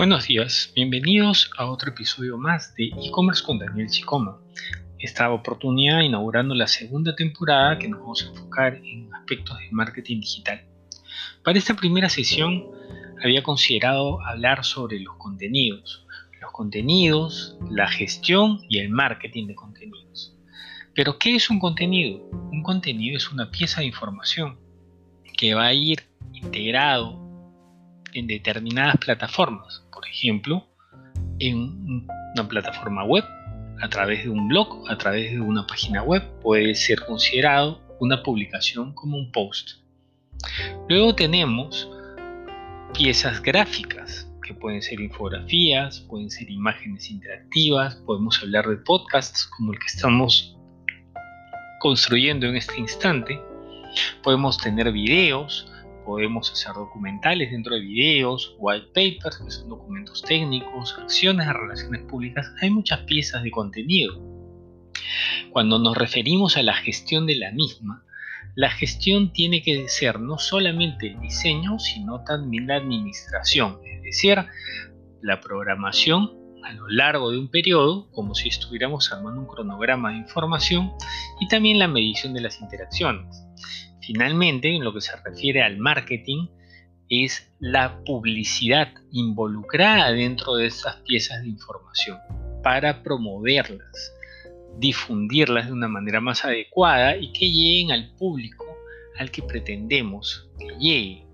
Buenos días, bienvenidos a otro episodio más de e-commerce con Daniel Chicoma. Esta oportunidad inaugurando la segunda temporada que nos vamos a enfocar en aspectos de marketing digital. Para esta primera sesión había considerado hablar sobre los contenidos, los contenidos, la gestión y el marketing de contenidos. Pero ¿qué es un contenido? Un contenido es una pieza de información que va a ir integrado en determinadas plataformas, ejemplo, en una plataforma web, a través de un blog, a través de una página web, puede ser considerado una publicación como un post. Luego tenemos piezas gráficas, que pueden ser infografías, pueden ser imágenes interactivas, podemos hablar de podcasts como el que estamos construyendo en este instante, podemos tener videos, podemos hacer documentales dentro de videos, white papers, que son documentos técnicos, acciones de relaciones públicas, hay muchas piezas de contenido. Cuando nos referimos a la gestión de la misma, la gestión tiene que ser no solamente el diseño, sino también la administración, es decir, la programación a lo largo de un periodo, como si estuviéramos armando un cronograma de información, y también la medición de las interacciones. Finalmente, en lo que se refiere al marketing, es la publicidad involucrada dentro de estas piezas de información para promoverlas, difundirlas de una manera más adecuada y que lleguen al público al que pretendemos que llegue.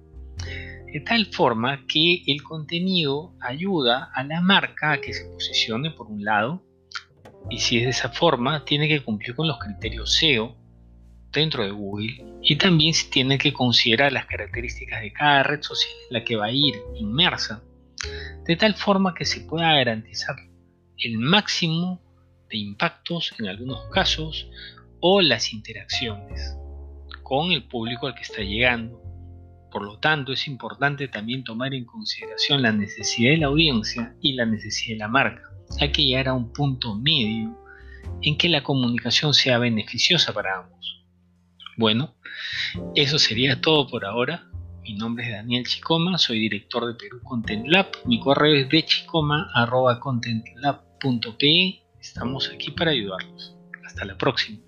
De tal forma que el contenido ayuda a la marca a que se posicione por un lado y si es de esa forma tiene que cumplir con los criterios SEO dentro de Google y también se tiene que considerar las características de cada red social en la que va a ir inmersa, de tal forma que se pueda garantizar el máximo de impactos en algunos casos o las interacciones con el público al que está llegando. Por lo tanto, es importante también tomar en consideración la necesidad de la audiencia y la necesidad de la marca. Hay que llegar a un punto medio en que la comunicación sea beneficiosa para ambos. Bueno, eso sería todo por ahora. Mi nombre es Daniel Chicoma, soy director de Perú Content Lab. Mi correo es de chicoma.contentlab.pe. Estamos aquí para ayudarlos. Hasta la próxima.